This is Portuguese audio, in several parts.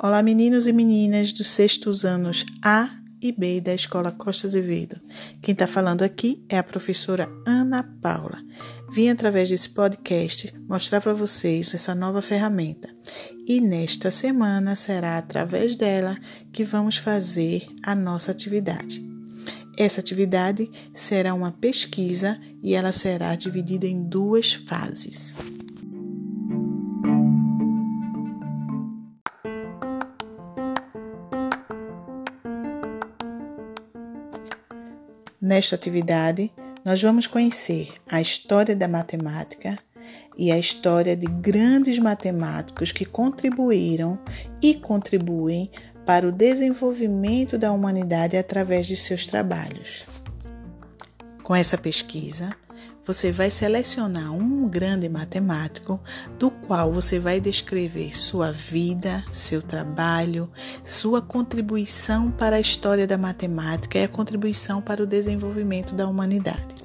Olá, meninos e meninas dos sextos anos A e B da Escola Costa Azevedo. Quem está falando aqui é a professora Ana Paula. Vim através desse podcast mostrar para vocês essa nova ferramenta. E nesta semana será através dela que vamos fazer a nossa atividade. Essa atividade será uma pesquisa e ela será dividida em duas fases. Nesta atividade, nós vamos conhecer a história da matemática e a história de grandes matemáticos que contribuíram e contribuem para o desenvolvimento da humanidade através de seus trabalhos. Com essa pesquisa, você vai selecionar um grande matemático do qual você vai descrever sua vida, seu trabalho, sua contribuição para a história da matemática e a contribuição para o desenvolvimento da humanidade.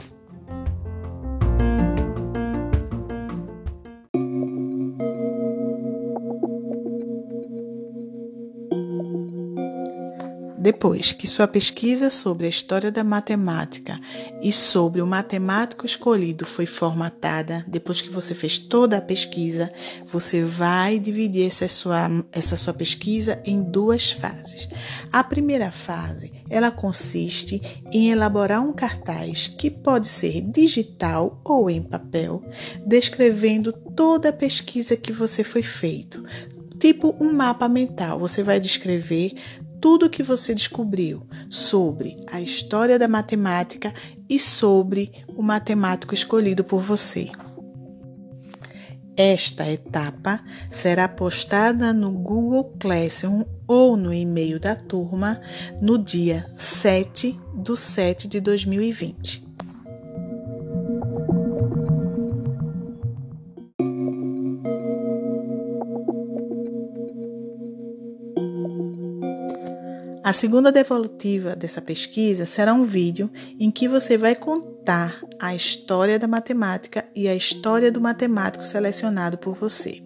Depois que sua pesquisa sobre a história da matemática e sobre o matemático escolhido foi formatada, depois que você fez toda a pesquisa, você vai dividir essa sua, essa sua pesquisa em duas fases. A primeira fase, ela consiste em elaborar um cartaz que pode ser digital ou em papel, descrevendo toda a pesquisa que você foi feito, tipo um mapa mental. Você vai descrever tudo o que você descobriu sobre a história da matemática e sobre o matemático escolhido por você. Esta etapa será postada no Google Classroom ou no e-mail da turma no dia 7 de 7 de 2020. A segunda devolutiva dessa pesquisa será um vídeo em que você vai contar a história da matemática e a história do matemático selecionado por você.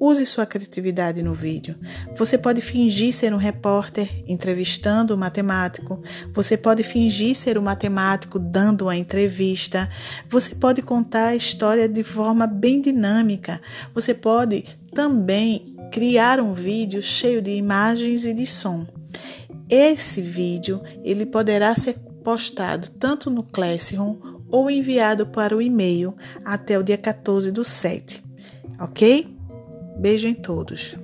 Use sua criatividade no vídeo. Você pode fingir ser um repórter entrevistando o matemático. Você pode fingir ser o um matemático dando uma entrevista. Você pode contar a história de forma bem dinâmica. Você pode também criar um vídeo cheio de imagens e de som. Esse vídeo ele poderá ser postado tanto no Classroom ou enviado para o e-mail até o dia 14 do 7, ok? Beijo em todos.